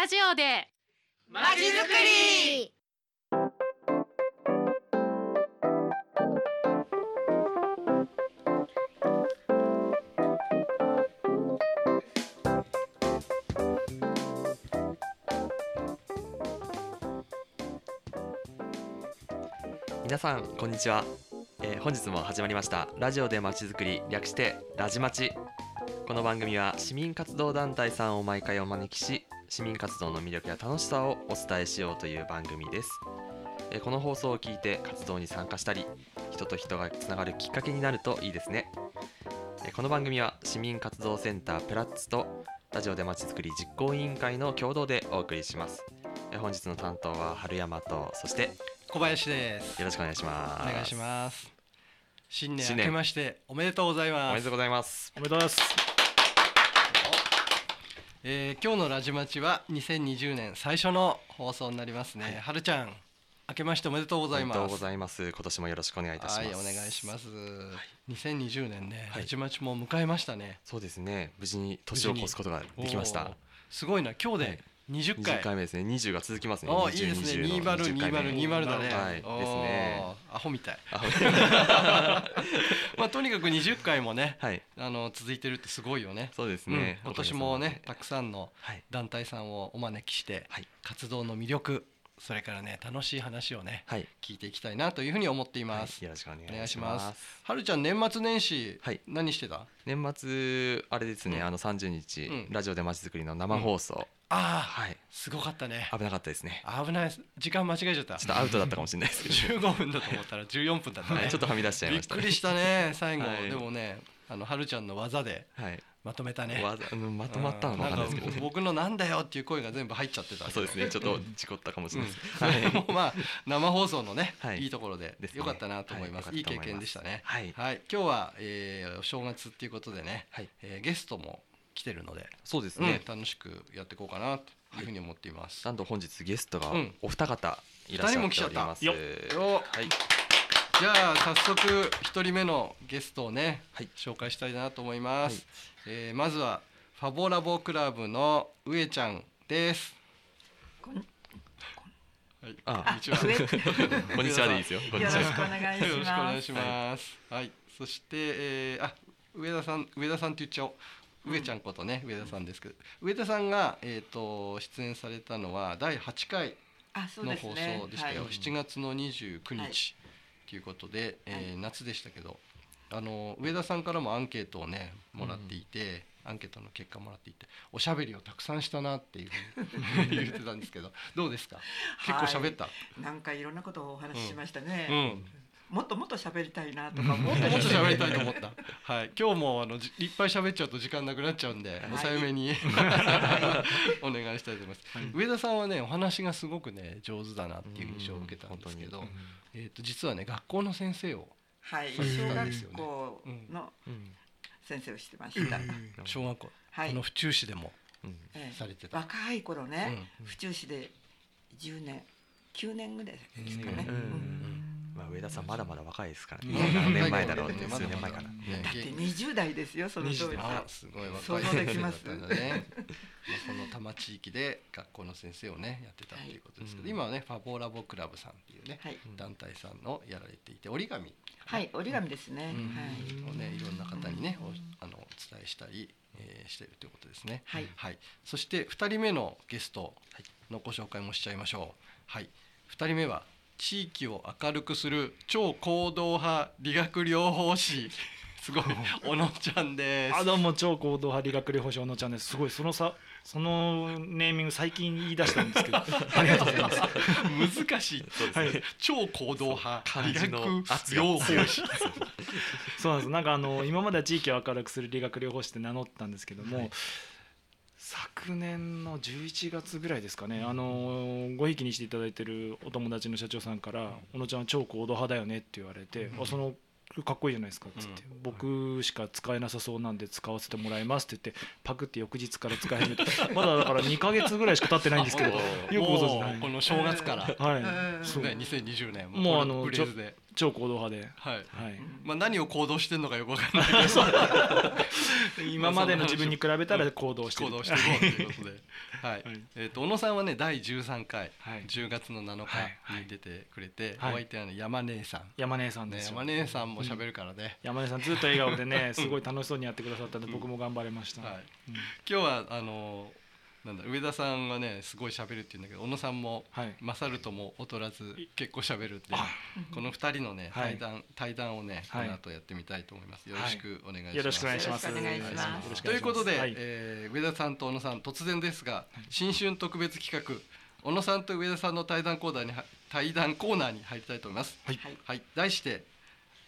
ラジオで。まちづくり。皆さんこんにちは、えー本日も始まりました。ラジオでまちづくり略してラジマチ。この番組は市民活動団体さんを毎回お招きし市民活動の魅力や楽しさをお伝えしようという番組です、えーこの放送を聞いて活動に参加したり人と人がつながるきっかけになるといいですね、えーこの番組は市民活動センタープラッツとラジオでまちづくり実行委員会の共同でお送りします、えー本日の担当は春山とそして小林です。よろしくお願いしますお願いします。新年新年明けましておめでとうございます。おめでとうございますおめでとうございます。えー今日のラジマチは2020年最初の放送になりますね。はるちゃん、明けましておめでとうございます。おめでとうございます。今年もよろしくお願いいたします。はい、お願いします。2020年ね、はいラジマチも迎えましたね。そうですね。無事に年を越すことができました。すごいな、今日で20回。20回目ですね。20が続きますね。おーいいですね。20 20、20回目20、20だね。はいですね。アホみたい。あ まあとにかく20回もね、はい。あの続いてるってすごいよね。そうですうんね。今年もねたくさんのはい。団体さんをお招きして、はい活動の魅力それからね楽しい話をねはい。聞いていきたいなというふうに思っています、はいよろしくお願いします。はるちゃん年末年始、はい何してた？年末あれですね。うんあの30日うんラジオでまちづくりの生放送。ああはい。すごかったね危なかったですね。危ない時間間違えちゃったちょっとアウトだったかもしれないですけど。15分だと思ったら14分だったね、はい。ちょっとはみ出しちゃいびましたね。っくりしたね最後、はいでもねあのはるちゃんの技ではい。まとめたねわざあのまとまったのかないですけどね。僕のなんだよっていう声が全部入っちゃってたそうですね。ちょっと事故ったかもしれないです。それもまあ生放送のね、はいい、いところでよかったなと思います。はいい、い経験でしたね。はい今日は、えーお正月っていうことでね、はい。えーゲストも来てるので、そうですね。ね楽しくやっていこうかなというふうに思っています。なんと本日ゲストがうんお二方いらっしゃっております。二人も来ちゃったよはい。じゃあ早速一人目のゲストをね、はい紹介したいなと思います。はいえーまずはファボラボクラブの上ちゃんです。はい、あこんにちは。こんにちはでいいですよ。こんにちよろしくおは。願いします。よろしくお願いします。はい、そして、えー、あ、上田さん、上田さんって言っちゃおう。上ちゃんことね、上田さんですけど、上田さんが、えっ、と、出演されたのは第8回あ、そうの放。送でしたよ。はい7月の29日、はいということで、えー夏でしたけど、あの上田さんからもアンケートをねもらっていて、アンケートの結果もらっていて、おしゃべりをたくさんしたなっていうふうに 言ってたんですけど、どうですか？結構喋った？なんかいろんなことをお話ししましたうね。ん。もっともっと喋りたいなとか思もっともっと喋りたいと思った。はい、今日もあのじいっぱい喋っちゃうと時間なくなっちゃうんで、い抑えめにお願いしたいと思います。上田さんはね、お話がすごくね上手だなっていう印象を受けたんですけど、うん。えっ、と実はね学校の先生をはい、そう小学校のうん先生をしてました。小学校、はい。この府中市でもうん。ええされてた。若い頃ね、府中市で10年、9年ぐらいですかね。うんうんまあ上田さんまだまだ若いですからうんね。何年前だろうって数年前から。ねだって20代ですよ、その当時あすごい若い想像できます先生だったんだね。まあこの多摩地域で学校の先生をねやってたっていうことですけど、はい今はねファボラボクラブさんっていうね、はい団体さんのやられていて折り紙はい、折り紙ですね。うんはい。をねいろんな方にねおあのお伝えしたり、えーしているということですね。はいそして2人目のゲストのご紹介もしちゃいましょう。はい、2人目は地域を明るくする超行動派理学療法士 すごい小野ちゃんです。あどうも超行動派理学療法士小野ちゃんですすごいそのさそのネーミング最近言い出したんですけど ありがとうございます難しい。そうですね。超行動派理学療法士。そうなんですなんかあの今までは地域を明るくする理学療法士って名乗ったんですけども、はい昨年の11月ぐらいですかね、あのごひいきにしていただいてるお友達の社長さんから「小野ちゃんは超行動派だよね」って言われて「あそのかっこいいじゃないですか」っつって、僕しか使えなさそうなんで使わせてもらいます」って言ってパクって翌日から使い始めて。まだだから2か月ぐらいしか経ってないんですけどよくご存この正月から。はい、うんそう。ね、2020年。もうあのフレーズで。超行動派で、はい。はい、まあ何を行動してんのかよくわかんない。け ど今までの自分に比べたら行動してる。行動していこうということで、はい。はい。えー、と小野さんはね第13回、はい。10月の7日に出てくれて、はい。お相手はね山姉さん、山根さんね、ですよ、山姉さんも喋るからね、山根さんずっと笑顔でねすごい楽しそうにやってくださったんで僕も頑張れました、はい、うん。今日はあのだ。上田さんはねすごい喋るって言うんだけど小野さんもはい。勝るとも劣らず結構喋るってあ。この二人のねはい。対談、対談をねこはい。の後やってみたいと思います。よろしくお願いします、よろしくお願いします。よろしくお願いします。よろしくおということで、はい。えー上田さんと小野さん突然ですが、新春特別企画小野さんと上田さんの対談コーナーには対談コーナーに入りたいと思います。はい。はい、題して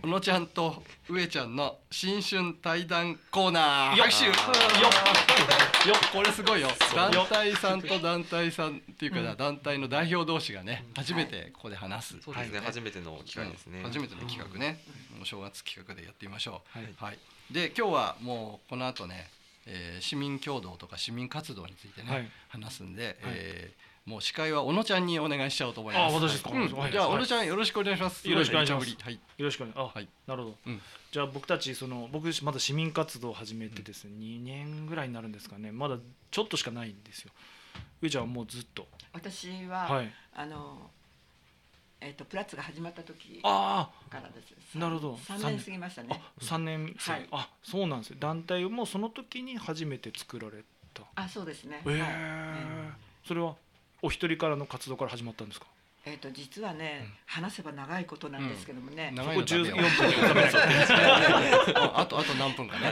小野ちゃんと上ちゃんの新春対談コーナー。よっ。よよよこれすごいよ。団よ体さんと団体さんっていうか、うん。団体の代表同士がね初めてここで話す、そうですね、はい。初めての機会ですね、うん。初めての企画ね、お正月企画でやってみましょう。はい。はい、で今日はもうこの後ね、えー市民共同とか市民活動についてね、はい。話すんで、えーもう司会は小野ちゃんにお願いしちゃおうと思います。あ私ですか？じゃあはい小野ちゃんよろしくお願いします。よろしくお願いします。はい。よろしくお願い。あ、はい。なるほど、うん。じゃあ僕たちその僕まだ市民活動を始めてですね、2年ぐらいになるんですかね。まだちょっとしかないんですよ。上ちゃんはもうずっと。私は、はい。あのえっ、とプラッツが始まった時あからです。あなるほど。3年過ぎましたね。あ3年生、はい。あそうなんですよ団体もその時に初めて作られた。あそうですね、ええはい。それは？お一人からの活動から始まったんですか？えっ、と実はね、話せば長いことなんですけどもね、長いここ14のだけよ分あ あとあと何分かね。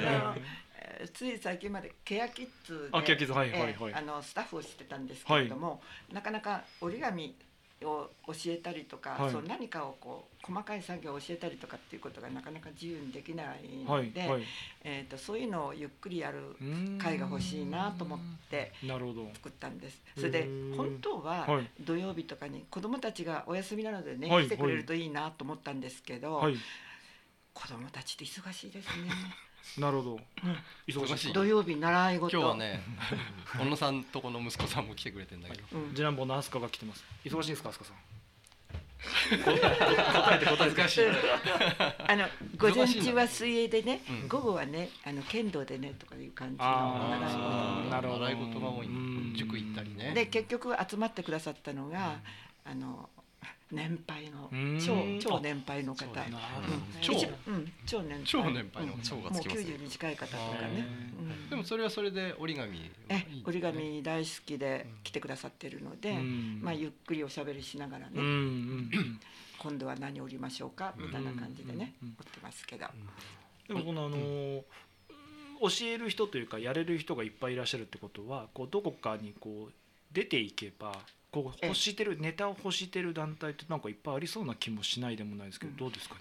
つい最近までケアキッズであのスタッフをしてたんですけれども、なかなか折り紙を教えたりとか、はい。そう何かをこう細かい作業を教えたりとかっていうことがなかなか自由にできないはいので、はいえー、とそういうのをゆっくりやる会が欲しいなと思って作ったんです。それで本当ははい。土曜日とかに子どもたちがお休みなのでね、はい来てくれるといいなと思ったんですけど、はい。子どもたちって忙しいですね。なるほど。忙しい。土曜日習い今事日はね小野さんとこの息子さんも来てくれてんだけど。うん。次男坊のアスカが来てます。忙しいんですかアスカさん？答えて答えて。難しい。あの午前中は水泳でね、うん。午後はねあの剣道でねとかいう感じのあ習いー事なるほど。習い事が多いうん。塾行ったりね。で結局集まってくださったのが、あの年配のうん。超超年配の方、超。超年配。超年配のうん。超がもうつきますね。90に近い方とかね。でもそれはそれで折り紙。え折り紙大好きで来てくださってるので、うん。まあゆっくりおしゃべりしながらね、今度は何折りましょうかみたいな感じでね、折ってますけど、でもこのあのー教える人というかやれる人がいっぱいいらっしゃるってことはこうどこかにこう出ていけばこうええ。欲してるネタを欲してる団体ってなんかいっぱいありそうな気もしないでもないですけど、うん。どうですかね？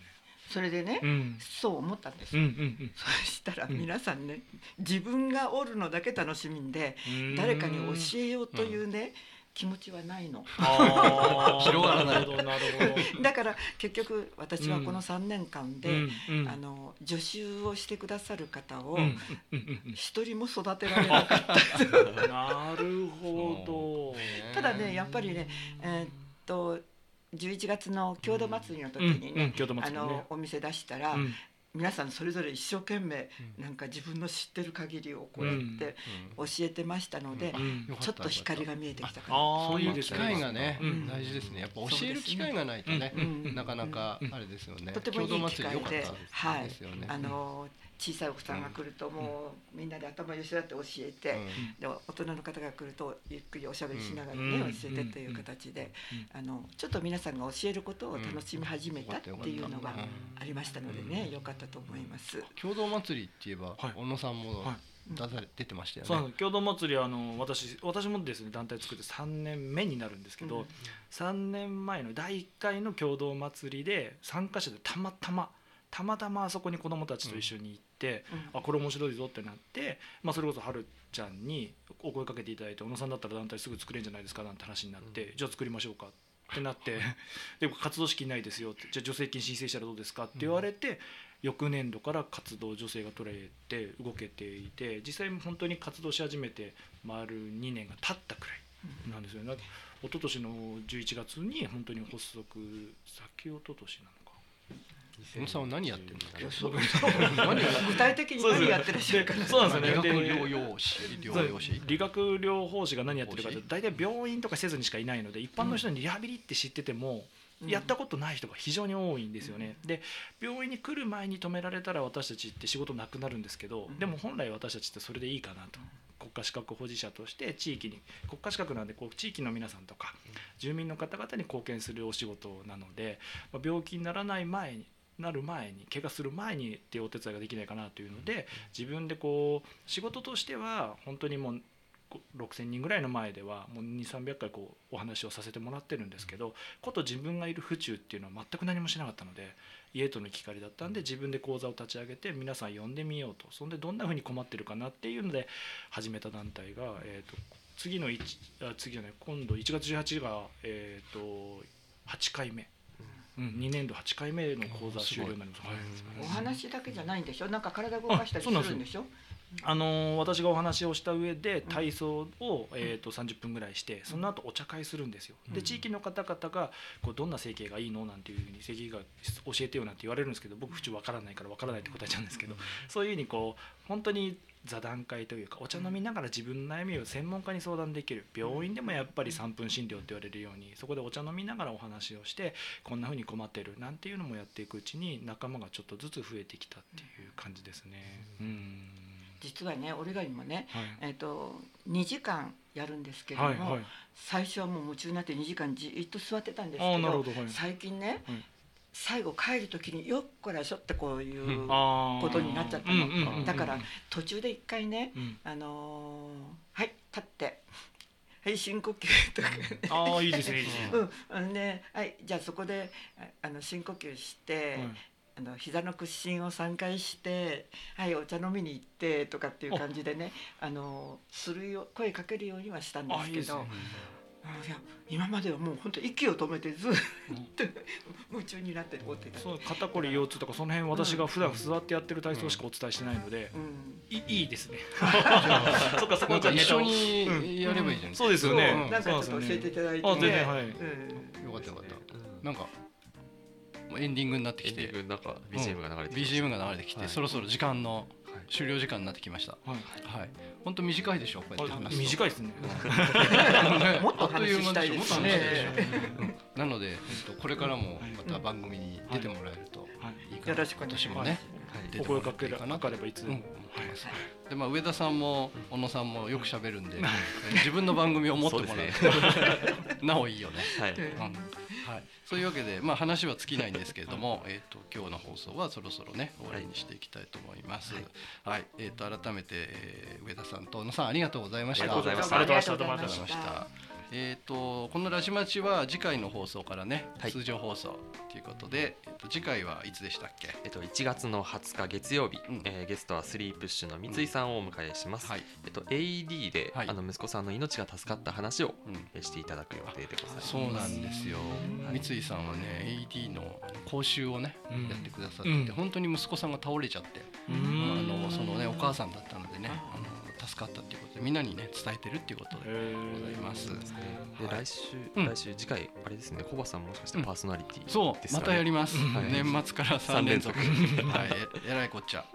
それでね、うん。そう思ったんです。うんよ、うん。そしたらうん皆さんね自分が折るのだけ楽しみんでうん。誰かに教えようというね、気持ちはないの。広がらない。なるほどなるほど。だから結局私はこの3年間で、うんうん。あの助手をしてくださる方を一人も育てられなかった、なるほど。ただねやっぱりねえーっと11月の郷土祭りの時にね、うんうんね。あのお店出したら、うん皆さんそれぞれ一生懸命なんか自分の知ってる限りをこうやって教えてましたので、ちょっと光が見えてきたかな。そういう機会がねうん。大事ですね。やっぱ教える機会がないとねうん。なかなかあれですよね。とてもいい機会ではい。あの小さいお子さんが来るともうみんなで頭寄せ合って教えて、で大人の方が来るとゆっくりおしゃべりしながらね、うん。教えてという形で、あのちょっと皆さんが教えることを楽しみ始めたっていうのがありましたのでね、良かったと思います。共同祭りって言えばはい。小野さんもはい。出され出てましたよね。共同祭りはあの私私もですね団体作って3年目になるんですけど、うん。3年前の第1回の共同祭りで参加者でたまたまたまたまあそこに子どもたちと一緒に行って、うん。あこれ面白いぞってなって、まあ、それこそはるちゃんにお声かけていただいて小野さんだったら団体すぐ作れるんじゃないですかなんて話になって、じゃあ作りましょうかってなって で活動資金ないですよってじゃあ助成金申請したらどうですかって言われて、翌年度から活動助成が取れて動けていて実際本当に活動し始めて丸2年が経ったくらいなんですよね。一昨年の11月に本当に発足先一昨年なのか小野さんは何やってるんだ具体的に何やってらっしゃるかなそうなんですよね。理学で療養士療養士。理学療法士が何やってるかって大体病院とかせずにしかいないので一般の人にリハビリって知ってても、うん。やったことない人が非常に多いんですよね。で病院に来る前に止められたら私たちって仕事なくなるんですけど、うん。でも本来私たちってそれでいいかなと。国家資格保持者として地域に国家資格なんでこう地域の皆さんとか住民の方々に貢献するお仕事なので、まあ病気にならない前になる前に怪我する前にっていうお手伝いができないかなというので自分でこう仕事としては本当にもうこ6,000人ぐらいの前ではもう2300回こうお話をさせてもらってるんですけどこと自分がいる府中っていうのは全く何もしなかったので家との行き帰りだったんで自分で講座を立ち上げて皆さん呼んでみようと。そんでどんなふうに困ってるかなっていうので始めた団体が、えー、と次の1あ次じゃない今度1月18が、えー、と8回目、うん、2年度8回目の講座終了になります。はい。お話だけじゃないんでしょ？なんか体動かしたりするんでしょ？あのー私がお話をした上で体操を、えー、と30分ぐらいしてその後お茶会するんですよ。でうん。地域の方々がこうどんな整形がいいの？なんていうふうに整形が教えてよなんて言われるんですけど僕普通わからないからわからないって答えちゃうんですけどそういうふうにこう本当に座談会というかお茶飲みながら自分の悩みを専門家に相談できる。病院でもやっぱり3分診療って言われるようにそこでお茶飲みながらお話をしてこんなふうに困ってる。なんていうのもやっていくうちに仲間がちょっとずつ増えてきたっていう感じですね。うん。実はね俺がにもねはい。えっ、と2時間やるんですけれども、はいはい。最初はもう夢中になって2時間じっと座ってたんですけど最近ね、はい最後帰る時によっこらしょってこういうことになっちゃったの。だから途中で一回ね、うん。あのーはい立ってはい深呼吸とか、ああいいですねいいですね。うん。ねはいじゃあそこでああの深呼吸して、はいあの膝の屈伸を3回してはいお茶飲みに行ってとかっていう感じでねあのするよ声かけるようにはしたんですけど。あいや今まではもう本当息を止めてずっと 夢中になって追ってた。そう肩こり腰痛とかその辺私が普段座ってやってる体操しかお伝えしてないので、うん。いいいですね。そっかそこなんか一緒うん。にやればいいじゃん、そうですよね。なんかちょっと教えていただいて、あ全然はい。うん。よかったよかった。うんなんかエンディングになってエンディきてングなんか BGM が流れてきました BGM が流れてきて、はいそろそろ時間のはい終了時間になってきました。はい。はい。本当短いでしょこうやって話すと。短いですね。ね。もっとお話ししたいですね。なので、えっと、これからもまた番組に出てもらえるとはい。い。いかな、よろしくお願いします。お声かけかなかかればいつでも。うん。でまあ、上田さんも小野さんもよく喋るんで、え自分の番組を持ってもらえ なおいいよね。はい。うんはい、そういうわけで、まあ、話は尽きないんですけれども、えー、と今日の放送はそろそろね終わりにしていきたいと思います。はい、えー、と改めて、えー上田さんと小野さんありがとうございました。ありがとうございましたありがとうございました。えー、とこのラジマチは次回の放送からね、はい。通常放送ということで、えー、と次回はいつでしたっけ？えっと1月の20日月曜日、うん。えーゲストはスリープッシュの三井さんをお迎えします。はい、えっと AED で、はい。あの息子さんの命が助かった話を、うん。えーしていただく予定でございます。そうなんですよ、はい三井さんはね AD の講習をね、うん。やってくださってて、うん。本当に息子さんが倒れちゃって、うあんのそのねお母さんだったのでね助かったっていうことでみんなにね伝えてるっていうことでへございます。ではい。来週、うん。来週次回あれですねコバさんもしかしてパーソナリティそうですかね。またやります、はい年末から3連続。はいええらいこっちゃ、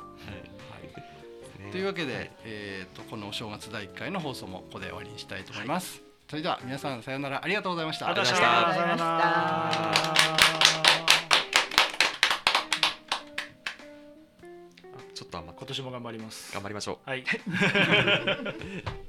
ね。というわけで、えー、とこのお正月第1回の放送もここで終わりにしたいと思います、それでは皆さんさようなら。ありがとうございました。ありがとうごあざいました。とうございました今年も頑張ります。頑張りましょう。はい。